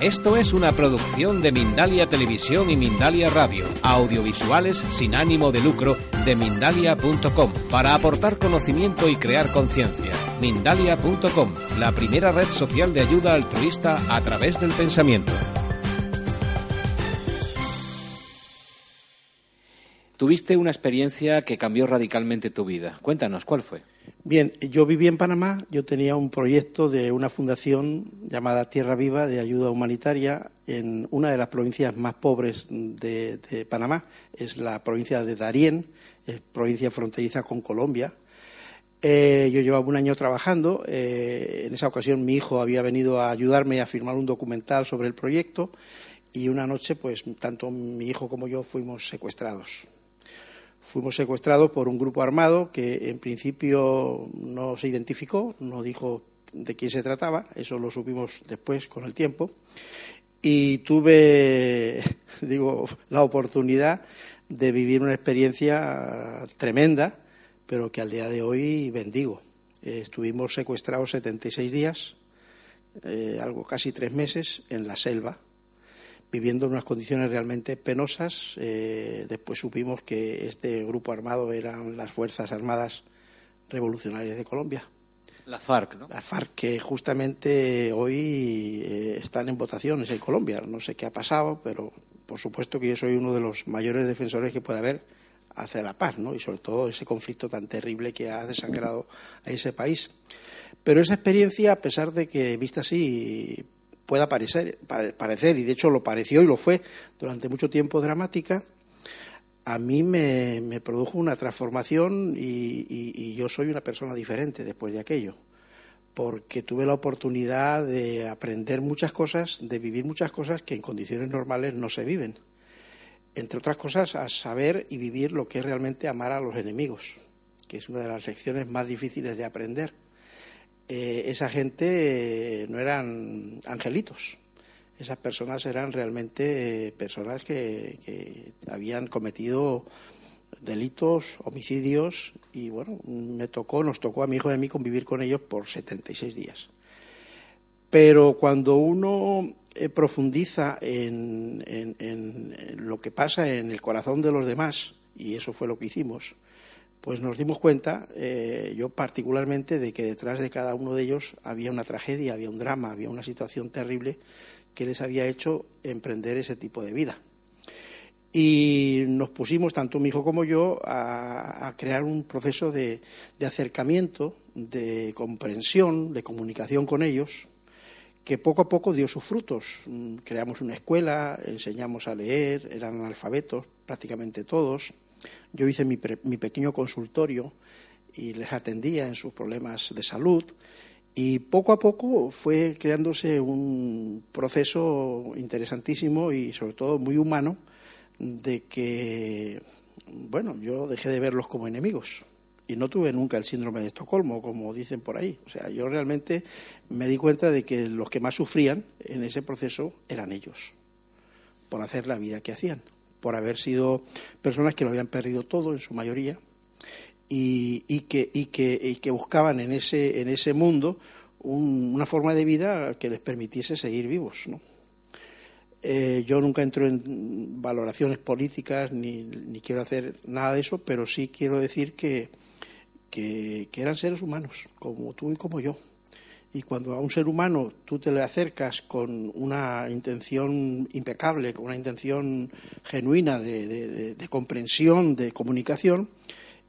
Esto es una producción de Mindalia Televisión y Mindalia Radio, audiovisuales sin ánimo de lucro de mindalia.com, para aportar conocimiento y crear conciencia. Mindalia.com, la primera red social de ayuda altruista a través del pensamiento. Tuviste una experiencia que cambió radicalmente tu vida. Cuéntanos, ¿cuál fue? Bien, yo viví en Panamá, yo tenía un proyecto de una fundación llamada Tierra Viva de ayuda humanitaria en una de las provincias más pobres de, Panamá, es la provincia de Darién, es provincia fronteriza con Colombia. Eh, yo llevaba un año trabajando, eh, en esa ocasión mi hijo había venido a ayudarme a firmar un documental sobre el proyecto y una noche pues tanto mi hijo como yo fuimos secuestrados fuimos secuestrados por un grupo armado que en principio no se identificó, no dijo de quién se trataba, eso lo supimos después con el tiempo, y tuve, digo, la oportunidad de vivir una experiencia tremenda, pero que al día de hoy bendigo. estuvimos secuestrados 76 días, eh, algo casi tres meses, en la selva, viviendo en unas condiciones realmente penosas. Eh, después supimos que este grupo armado eran las Fuerzas Armadas Revolucionarias de Colombia. La FARC, ¿no? La FARC, que justamente hoy eh, están en votaciones en Colombia. No sé qué ha pasado, pero por supuesto que yo soy uno de los mayores defensores que puede haber hacia la paz, ¿no? Y sobre todo ese conflicto tan terrible que ha desangrado a ese país. Pero esa experiencia, a pesar de que vista así, pueda parecer, parecer, y de hecho lo pareció y lo fue durante mucho tiempo dramática, a mí me, produjo una transformación y, yo soy una persona diferente después de aquello, porque tuve la oportunidad de aprender muchas cosas, de vivir muchas cosas que en condiciones normales no se viven. Entre otras cosas, a saber y vivir lo que es realmente amar a los enemigos, que es una de las lecciones más difíciles de aprender eh, esa gente eh, no eran angelitos. Esas personas eran realmente eh, personas que, habían cometido delitos, homicidios, y bueno, me tocó, nos tocó a mi hijo y a mí convivir con ellos por 76 días. Pero cuando uno profundiza en, lo que pasa en el corazón de los demás, y eso fue lo que hicimos, pues nos dimos cuenta, eh, yo particularmente, de que detrás de cada uno de ellos había una tragedia, había un drama, había una situación terrible que les había hecho emprender ese tipo de vida. Y nos pusimos, tanto mi hijo como yo, a, crear un proceso de, acercamiento, de comprensión, de comunicación con ellos, que poco a poco dio sus frutos. Mm, creamos una escuela, enseñamos a leer, eran analfabetos prácticamente todos yo hice mi, pequeño consultorio y les atendía en sus problemas de salud y poco a poco fue creándose un proceso interesantísimo y sobre todo muy humano de que, bueno, yo dejé de verlos como enemigos y no tuve nunca el síndrome de Estocolmo, como dicen por ahí. O sea, yo realmente me di cuenta de que los que más sufrían en ese proceso eran ellos, por hacer la vida que hacían por haber sido personas que lo habían perdido todo en su mayoría y, que, buscaban en ese, en ese mundo una forma de vida que les permitiese seguir vivos. Eh, yo nunca entro en valoraciones políticas ni, quiero hacer nada de eso, pero sí quiero decir que eran seres humanos, como tú y como yo y cuando a un ser humano tú te le acercas con una intención impecable, con una intención genuina de, comprensión, de comunicación,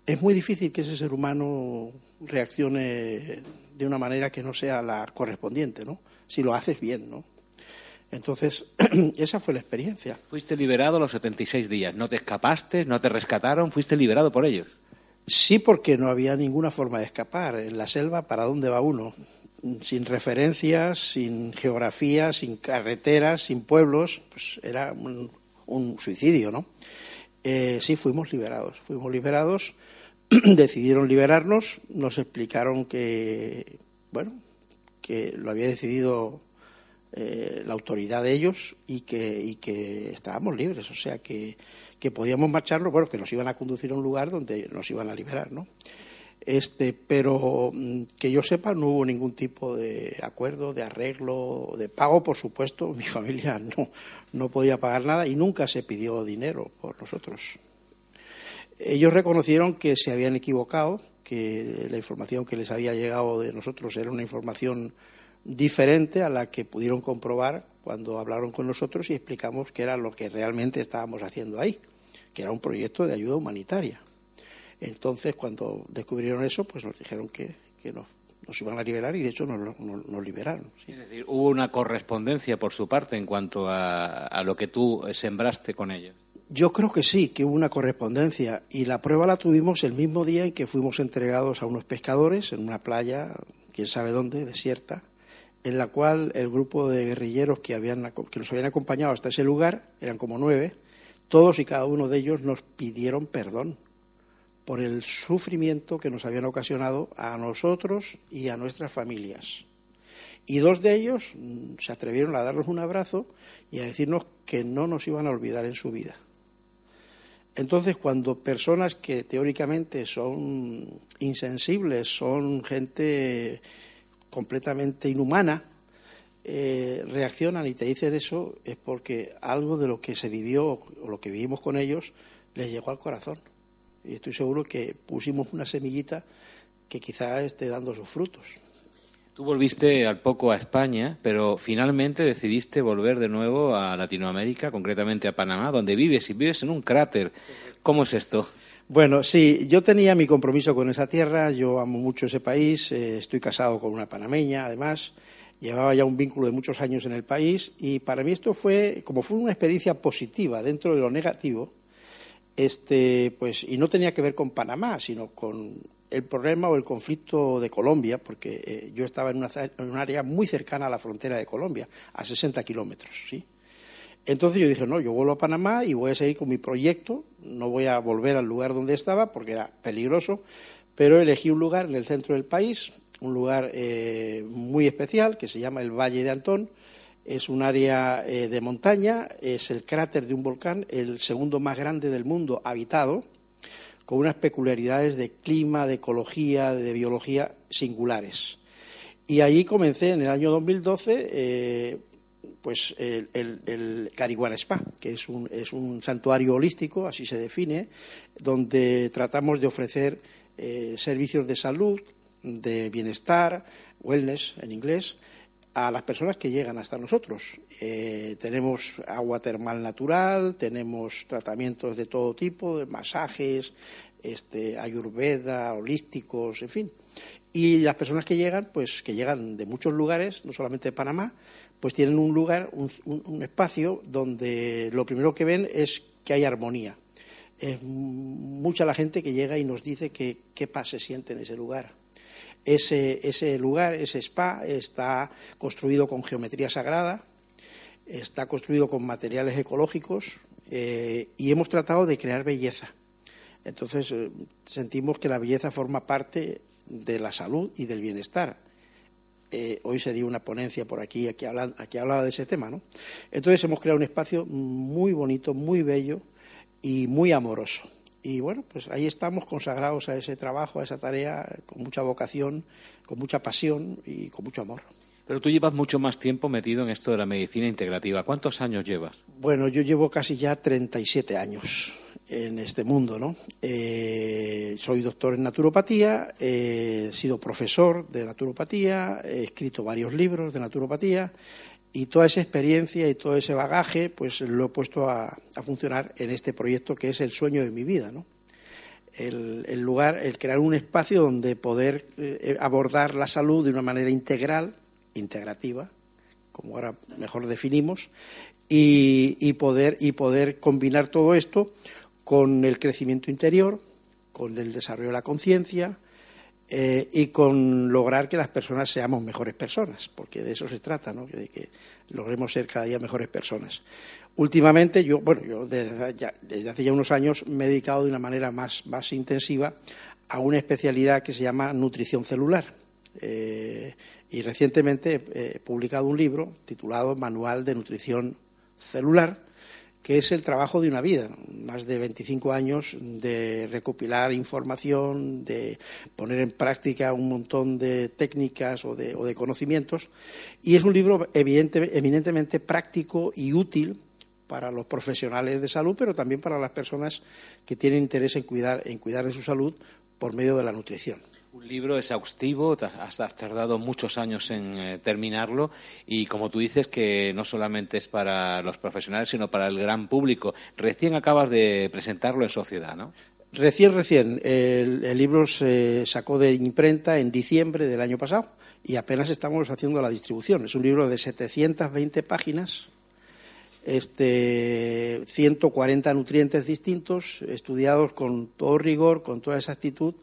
es muy difícil que ese ser humano reaccione de una manera que no sea la correspondiente, ¿no? Si lo haces bien, ¿no? Entonces, esa fue la experiencia. Fuiste liberado a los 76 días, no te escapaste, no te rescataron, fuiste liberado por ellos. Sí, porque no había ninguna forma de escapar. En la selva, ¿para dónde va uno? Sin referencias, sin geografía, sin carreteras, sin pueblos, pues era un, suicidio, ¿no? Eh, sí, fuimos liberados, fuimos liberados, decidieron liberarnos, nos explicaron que, bueno, que lo había decidido eh, la autoridad de ellos y que, y que estábamos libres, o sea que, que podíamos marcharnos, bueno, que nos iban a conducir a un lugar donde nos iban a liberar, ¿no? Este, pero mm, que yo sepa no hubo ningún tipo de acuerdo, de arreglo, de pago, por supuesto. Mi familia no, no podía pagar nada y nunca se pidió dinero por nosotros. Ellos reconocieron que se habían equivocado, que la información que les había llegado de nosotros era una información diferente a la que pudieron comprobar cuando hablaron con nosotros y explicamos que era lo que realmente estábamos haciendo ahí, que era un proyecto de ayuda humanitaria. Entonces, cuando descubrieron eso, pues nos dijeron que, nos iban a liberar y de hecho nos, liberaron. Es decir, hubo una correspondencia por su parte en cuanto a, a, lo que tú sembraste con ellos. Yo creo que sí, que hubo una correspondencia y la prueba la tuvimos el mismo día en que fuimos entregados a unos pescadores en una playa, quién sabe dónde, desierta, en la cual el grupo de guerrilleros que, habían, que nos habían acompañado hasta ese lugar, eran como nueve, todos y cada uno de ellos nos pidieron perdón por el sufrimiento que nos habían ocasionado a nosotros y a nuestras familias. Y dos de ellos mm, se atrevieron a darnos un abrazo y a decirnos que no nos iban a olvidar en su vida. Entonces, cuando personas que teóricamente son insensibles, son gente completamente inhumana, eh, reaccionan y te dicen eso, es porque algo de lo que se vivió o lo que vivimos con ellos les llegó al corazón y estoy seguro que pusimos una semillita que quizá esté dando sus frutos. Tú volviste al poco a España, pero finalmente decidiste volver de nuevo a Latinoamérica, concretamente a Panamá, donde vives y vives en un cráter. ¿Cómo es esto? Bueno, sí, yo tenía mi compromiso con esa tierra, yo amo mucho ese país, eh, estoy casado con una panameña, además, llevaba ya un vínculo de muchos años en el país y para mí esto fue, como fue una experiencia positiva dentro de lo negativo, este, pues, y no tenía que ver con Panamá, sino con el problema o el conflicto de Colombia, porque eh, yo estaba en, una, un área muy cercana a la frontera de Colombia, a 60 kilómetros, ¿sí? Entonces yo dije, no, yo vuelvo a Panamá y voy a seguir con mi proyecto, no voy a volver al lugar donde estaba porque era peligroso, pero elegí un lugar en el centro del país, un lugar eh, muy especial que se llama el Valle de Antón, es un área eh, de montaña, es el cráter de un volcán, el segundo más grande del mundo habitado, con unas peculiaridades de clima, de ecología, de biología singulares. Y allí comencé en el año 2012 eh, pues el, el, Spa, que es un, es un, santuario holístico, así se define, donde tratamos de ofrecer eh, servicios de salud, de bienestar, wellness en inglés, a las personas que llegan hasta nosotros. Eh, tenemos agua termal natural, tenemos tratamientos de todo tipo, de masajes, este, ayurveda, holísticos, en fin. Y las personas que llegan, pues que llegan de muchos lugares, no solamente de Panamá, pues tienen un lugar, un, espacio donde lo primero que ven es que hay armonía. Es mucha la gente que llega y nos dice que qué paz se siente en ese lugar ese, lugar, ese spa, está construido con geometría sagrada, está construido con materiales ecológicos eh, y hemos tratado de crear belleza. Entonces eh, sentimos que la belleza forma parte de la salud y del bienestar. Eh, hoy se dio una ponencia por aquí, aquí, aquí hablaba de ese tema, ¿no? Entonces hemos creado un espacio muy bonito, muy bello y muy amoroso. Y bueno, pues ahí estamos consagrados a ese trabajo, a esa tarea, con mucha vocación, con mucha pasión y con mucho amor. Pero tú llevas mucho más tiempo metido en esto de la medicina integrativa. ¿Cuántos años llevas? Bueno, yo llevo casi ya 37 años en este mundo, ¿no? Eh, soy doctor en naturopatía, he sido profesor de naturopatía, he escrito varios libros de naturopatía y toda esa experiencia y todo ese bagaje, pues lo he puesto a, funcionar en este proyecto que es el sueño de mi vida, ¿no? El, lugar, el crear un espacio donde poder eh, abordar la salud de una manera integral, integrativa, como ahora mejor definimos, y, poder, y poder combinar todo esto con el crecimiento interior, con el desarrollo de la conciencia, eh, y con lograr que las personas seamos mejores personas, porque de eso se trata, ¿no? de que logremos ser cada día mejores personas. Últimamente, yo, bueno, yo desde, hace ya unos años me he dedicado de una manera más, más intensiva a una especialidad que se llama nutrición celular. Eh, y recientemente he publicado un libro titulado Manual de Nutrición Celular, que es el trabajo de una vida, más de 25 años de recopilar información, de poner en práctica un montón de técnicas o de, conocimientos. Y es un libro eminentemente práctico y útil para los profesionales de salud, pero también para las personas que tienen interés en cuidar, en cuidar de su salud por medio de la nutrición. Un libro exhaustivo, has tardado muchos años en eh, terminarlo y como tú dices que no solamente es para los profesionales sino para el gran público. Recién acabas de presentarlo en sociedad, ¿no? Recién, recién. El, libro se sacó de imprenta en diciembre del año pasado y apenas estamos haciendo la distribución. Es un libro de 720 páginas, este, 140 nutrientes distintos, estudiados con todo rigor, con toda exactitud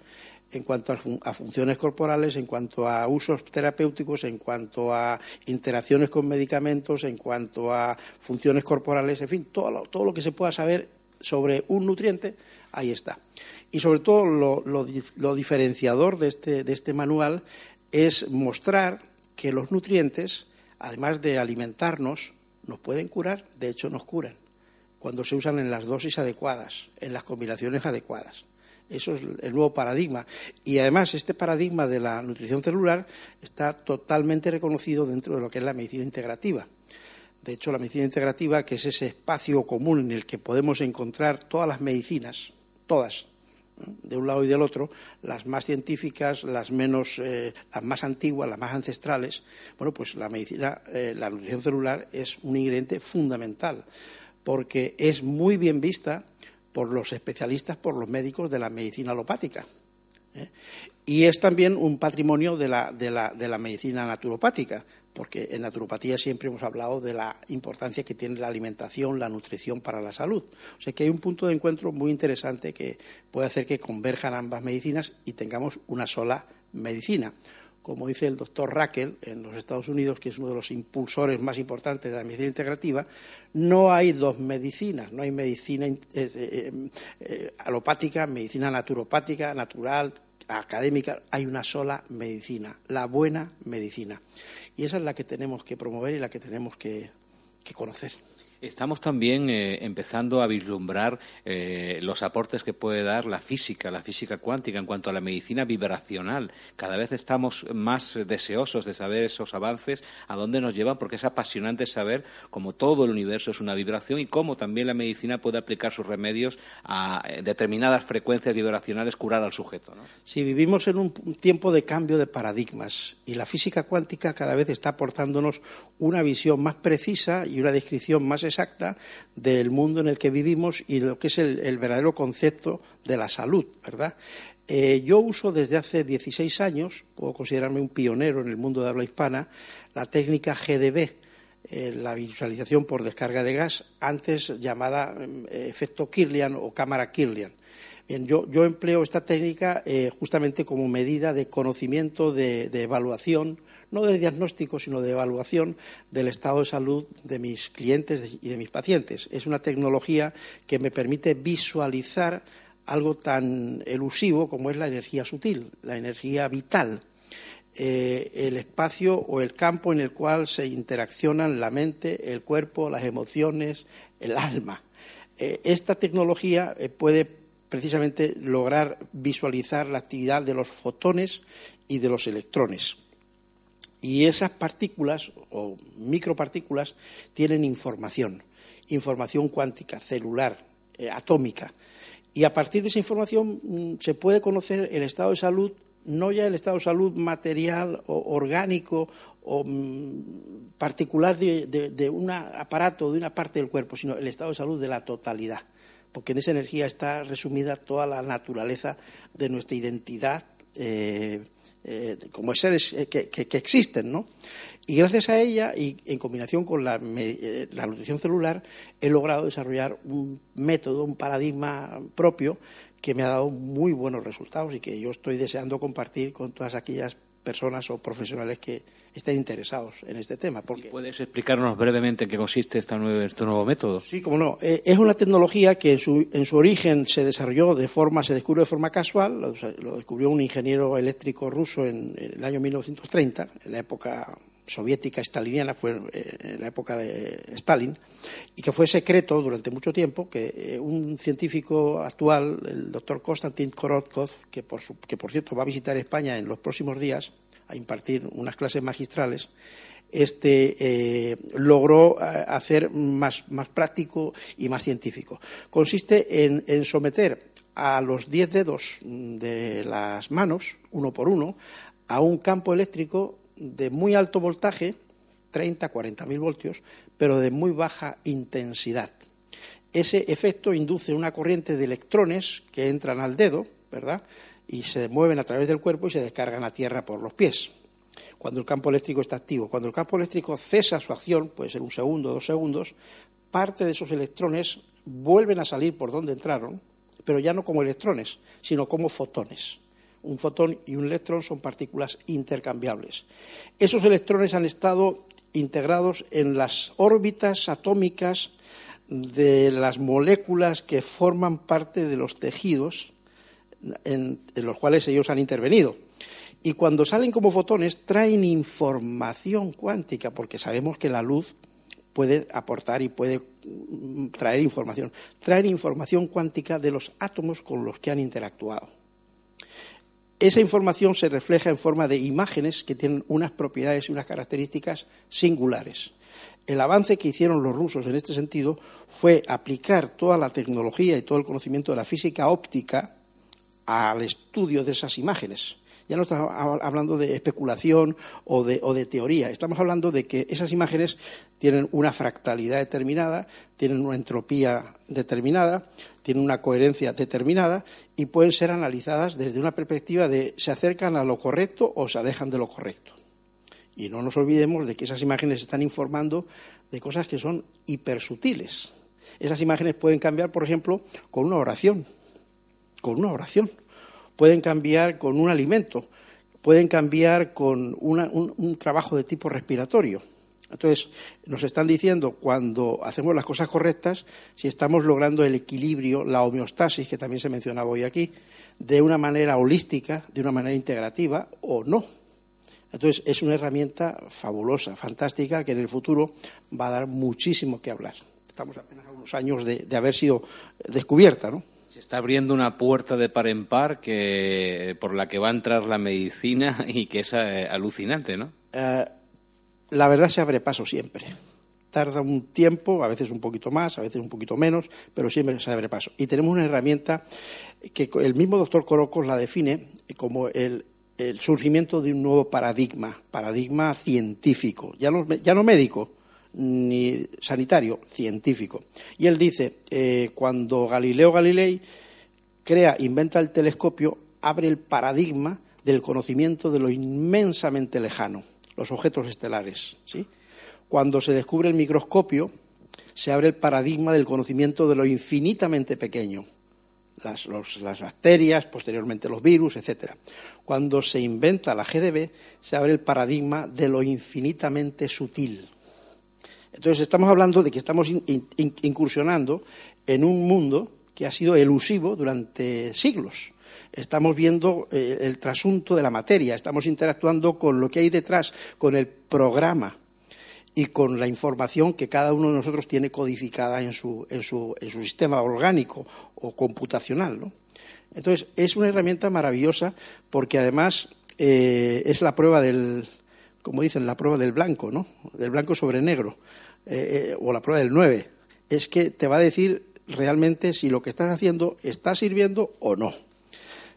en cuanto a, funciones corporales, en cuanto a usos terapéuticos, en cuanto a interacciones con medicamentos, en cuanto a funciones corporales, en fin, todo lo, todo lo que se pueda saber sobre un nutriente, ahí está. Y sobre todo lo, diferenciador de este, de este manual es mostrar que los nutrientes, además de alimentarnos, nos pueden curar, de hecho nos curan, cuando se usan en las dosis adecuadas, en las combinaciones adecuadas. Eso es el nuevo paradigma. Y además este paradigma de la nutrición celular está totalmente reconocido dentro de lo que es la medicina integrativa. De hecho, la medicina integrativa, que es ese espacio común en el que podemos encontrar todas las medicinas, todas, de un lado y del otro, las más científicas, las menos, eh, las más antiguas, las más ancestrales. Bueno, pues la medicina, eh, la nutrición celular es un ingrediente fundamental, porque es muy bien vista por los especialistas, por los médicos de la medicina alopática. ¿eh? Y es también un patrimonio de la, de, la, de la, medicina naturopática, porque en naturopatía siempre hemos hablado de la importancia que tiene la alimentación, la nutrición para la salud. O sea que hay un punto de encuentro muy interesante que puede hacer que converjan ambas medicinas y tengamos una sola medicina como dice el doctor Raquel en los Estados Unidos, que es uno de los impulsores más importantes de la medicina integrativa, no hay dos medicinas, no hay medicina eh, eh, eh, alopática, medicina naturopática, natural, académica, hay una sola medicina, la buena medicina. Y esa es la que tenemos que promover y la que tenemos que conocer. Estamos también eh, empezando a vislumbrar eh, los aportes que puede dar la física, la física cuántica en cuanto a la medicina vibracional. Cada vez estamos más deseosos de saber esos avances, a dónde nos llevan, porque es apasionante saber cómo todo el universo es una vibración y cómo también la medicina puede aplicar sus remedios a eh, determinadas frecuencias vibracionales, curar al sujeto. Si vivimos en un tiempo de cambio de paradigmas y la física cuántica cada vez está aportándonos una visión más precisa y una descripción más exacta del mundo en el que vivimos y lo que es el, verdadero concepto de la salud, ¿verdad? Eh, yo uso desde hace 16 años, puedo considerarme un pionero en el mundo de habla hispana, la técnica GDB, eh, la visualización por descarga de gas, antes llamada eh, efecto Kirlian o cámara Kirlian. Bien, yo, empleo esta técnica justamente como medida de conocimiento, de evaluación no de diagnóstico, sino de evaluación del estado de salud de mis clientes y de mis pacientes. Es una tecnología que me permite visualizar algo tan elusivo como es la energía sutil, la energía vital, eh, el espacio o el campo en el cual se interaccionan la mente, el cuerpo, las emociones, el alma. Eh, esta tecnología eh, puede precisamente lograr visualizar la actividad de los fotones y de los electrones. Y esas partículas o micropartículas tienen información, información cuántica, celular, eh, atómica. Y a partir de esa información mm, se puede conocer el estado de salud, no ya el estado de salud material o orgánico o mm, particular de, un aparato, de una parte del cuerpo, sino el estado de salud de la totalidad. Porque en esa energía está resumida toda la naturaleza de nuestra identidad. Eh, eh, como seres eh, que, existen, ¿no? Y gracias a ella, y en combinación con la, eh, la, nutrición celular, he logrado desarrollar un método, un paradigma propio que me ha dado muy buenos resultados y que yo estoy deseando compartir con todas aquellas personas o profesionales que estén interesados en este tema. Porque... ¿Puedes explicarnos brevemente en qué consiste este nuevo, este nuevo método? Sí, como no. Eh, es una tecnología que en su, en su, origen se desarrolló de forma, se descubrió de forma casual, lo, descubrió un ingeniero eléctrico ruso en, en, el año 1930, en la época soviética staliniana, fue eh, en la época de Stalin, y que fue secreto durante mucho tiempo, que eh, un científico actual, el doctor Konstantin Korotkov, que por, que por cierto va a visitar España en los próximos días a impartir unas clases magistrales, este eh, logró hacer más, más, práctico y más científico. Consiste en, en someter a los diez dedos de las manos, uno por uno, a un campo eléctrico de muy alto voltaje, 30, 40 mil voltios, pero de muy baja intensidad. Ese efecto induce una corriente de electrones que entran al dedo, ¿verdad? Y se mueven a través del cuerpo y se descargan a tierra por los pies. Cuando el campo eléctrico está activo. Cuando el campo eléctrico cesa su acción, puede ser un segundo, dos segundos, parte de esos electrones vuelven a salir por donde entraron, pero ya no como electrones, sino como fotones un fotón y un electrón son partículas intercambiables. Esos electrones han estado integrados en las órbitas atómicas de las moléculas que forman parte de los tejidos en, los cuales ellos han intervenido. Y cuando salen como fotones traen información cuántica, porque sabemos que la luz puede aportar y puede traer información. Traen información cuántica de los átomos con los que han interactuado. Esa información se refleja en forma de imágenes que tienen unas propiedades y unas características singulares. El avance que hicieron los rusos en este sentido fue aplicar toda la tecnología y todo el conocimiento de la física óptica al estudio de esas imágenes. Ya no estamos hablando de especulación o de, o de, teoría, estamos hablando de que esas imágenes tienen una fractalidad determinada, tienen una entropía determinada, tienen una coherencia determinada y pueden ser analizadas desde una perspectiva de se acercan a lo correcto o se alejan de lo correcto. Y no nos olvidemos de que esas imágenes están informando de cosas que son hipersutiles. Esas imágenes pueden cambiar, por ejemplo, con una oración, con una oración. Pueden cambiar con un alimento, pueden cambiar con un trabajo de tipo respiratorio entonces, nos están diciendo cuando hacemos las cosas correctas, si estamos logrando el equilibrio, la homeostasis, que también se mencionaba hoy aquí, de una manera holística, de una manera integrativa o no. Entonces, es una herramienta fabulosa, fantástica, que en el futuro va a dar muchísimo que hablar. Estamos apenas a unos años de, haber sido descubierta, ¿no? Está abriendo una puerta de par en par que, por la que va a entrar la medicina y que es eh, alucinante, ¿no? Eh, la verdad se abre paso siempre. Tarda un tiempo, a veces un poquito más, a veces un poquito menos, pero siempre se abre paso. Y tenemos una herramienta que el mismo doctor Corocos la define como el, surgimiento de un nuevo paradigma, paradigma científico, ya ya no médico ni sanitario, científico. Y él dice, eh, cuando Galileo Galilei crea, inventa el telescopio, abre el paradigma del conocimiento de lo inmensamente lejano los objetos estelares. ¿sí? Cuando se descubre el microscopio, se abre el paradigma del conocimiento de lo infinitamente pequeño, las, las, bacterias, posteriormente los virus, etc. Cuando se inventa la GDB, se abre el paradigma de lo infinitamente sutil. Entonces, estamos hablando de que estamos incursionando en un mundo que ha sido elusivo durante siglos estamos viendo eh, el trasunto de la materia, estamos interactuando con lo que hay detrás, con el programa y con la información que cada uno de nosotros tiene codificada en su, en su, en su sistema orgánico o computacional. ¿no? Entonces, es una herramienta maravillosa porque además eh, es la prueba del, como dicen, la prueba del blanco, ¿no? Del blanco sobre negro, eh, o la prueba del 9. Es que te va a decir realmente si lo que estás haciendo está sirviendo o no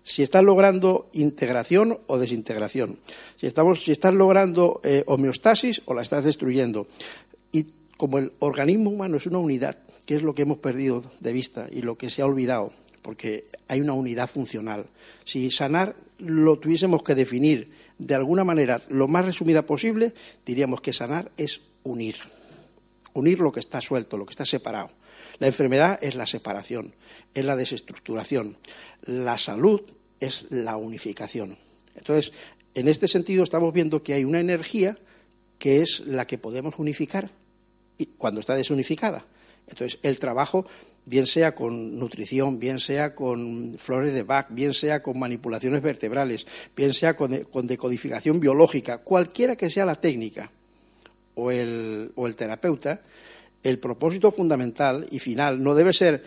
si estás logrando integración o desintegración, si, estamos, si estás logrando eh, homeostasis o la estás destruyendo. Y como el organismo humano es una unidad, que es lo que hemos perdido de vista y lo que se ha olvidado, porque hay una unidad funcional. Si sanar lo tuviésemos que definir de alguna manera lo más resumida posible, diríamos que sanar es unir. Unir lo que está suelto, lo que está separado. La enfermedad es la separación, es la desestructuración. La salud es la unificación. Entonces, en este sentido estamos viendo que hay una energía que es la que podemos unificar cuando está desunificada. Entonces, el trabajo, bien sea con nutrición, bien sea con flores de Bach, bien sea con manipulaciones vertebrales, bien sea con, decodificación biológica, cualquiera que sea la técnica o el, o el terapeuta, el propósito fundamental y final no debe ser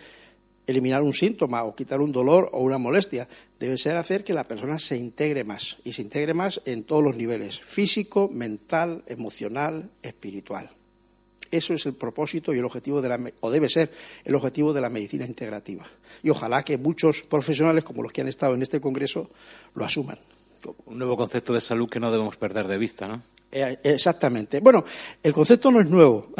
eliminar un síntoma o quitar un dolor o una molestia, debe ser hacer que la persona se integre más y se integre más en todos los niveles, físico, mental, emocional, espiritual. Eso es el propósito y el objetivo de la, o debe ser el objetivo de la medicina integrativa. Y ojalá que muchos profesionales, como los que han estado en este congreso, lo asuman. Un nuevo concepto de salud que no debemos perder de vista, ¿no? Eh, exactamente. Bueno, el concepto no es nuevo.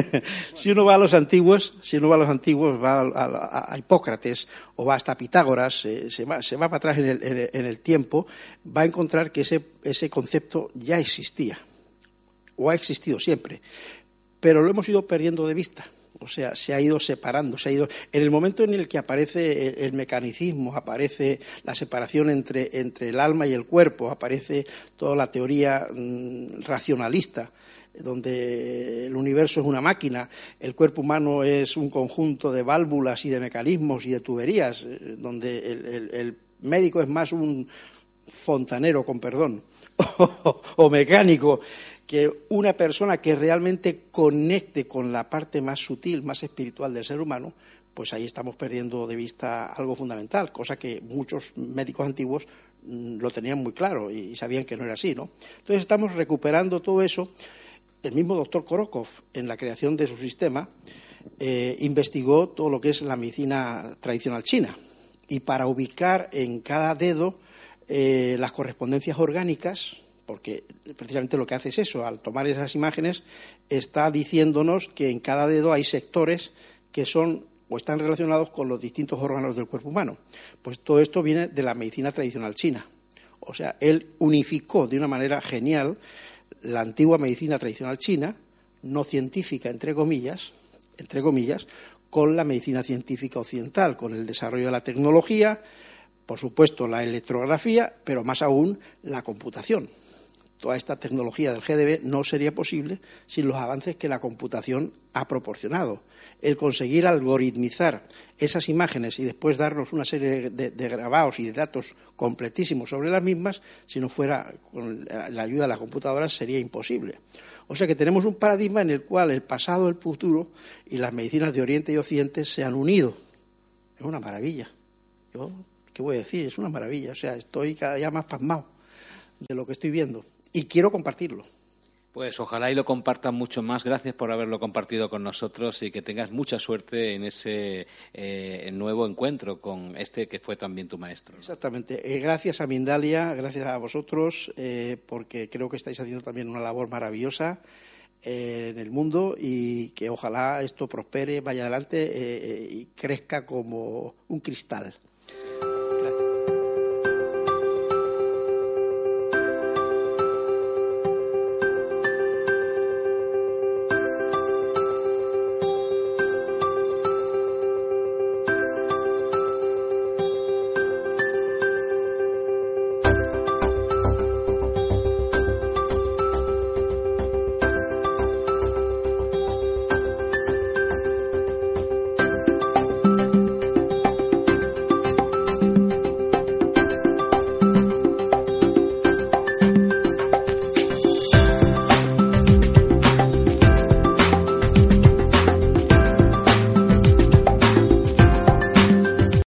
si uno va a los antiguos, si uno va a los antiguos, va a, Hipócrates o va hasta Pitágoras, eh, se, va, se, va, para atrás en el, en el, tiempo, va a encontrar que ese, ese concepto ya existía o ha existido siempre pero lo hemos ido perdiendo de vista. O sea, se ha ido separando, se ha ido. En el momento en el que aparece el, mecanicismo, aparece la separación entre, entre, el alma y el cuerpo, aparece toda la teoría mm, racionalista, donde el universo es una máquina, el cuerpo humano es un conjunto de válvulas y de mecanismos y de tuberías, eh, donde el, médico es más un fontanero, con perdón, o mecánico que una persona que realmente conecte con la parte más sutil, más espiritual del ser humano, pues ahí estamos perdiendo de vista algo fundamental, cosa que muchos médicos antiguos mm, lo tenían muy claro y sabían que no era así, ¿no? Entonces estamos recuperando todo eso. El mismo doctor Korokov, en la creación de su sistema, eh, investigó todo lo que es la medicina tradicional china y para ubicar en cada dedo eh, las correspondencias orgánicas porque precisamente lo que hace es eso, al tomar esas imágenes está diciéndonos que en cada dedo hay sectores que son o están relacionados con los distintos órganos del cuerpo humano. Pues todo esto viene de la medicina tradicional china. O sea, él unificó de una manera genial la antigua medicina tradicional china, no científica, entre comillas, entre comillas, con la medicina científica occidental, con el desarrollo de la tecnología, por supuesto la electrografía, pero más aún la computación toda esta tecnología del GDB no sería posible sin los avances que la computación ha proporcionado. El conseguir algoritmizar esas imágenes y después darnos una serie de, grabados y de datos completísimos sobre las mismas, si no fuera con la ayuda de las computadoras, sería imposible. O sea que tenemos un paradigma en el cual el pasado, el futuro y las medicinas de Oriente y Occidente se han unido. Es una maravilla. Yo, ¿qué voy a decir? Es una maravilla. O sea, estoy cada día más pasmado de lo que estoy viendo y quiero compartirlo. Pues ojalá y lo compartan mucho más. Gracias por haberlo compartido con nosotros y que tengas mucha suerte en ese eh, nuevo encuentro con este que fue también tu maestro. Exactamente. Eh, gracias a Mindalia, gracias a vosotros, eh, porque creo que estáis haciendo también una labor maravillosa en el mundo y que ojalá esto prospere, vaya adelante y crezca como un cristal.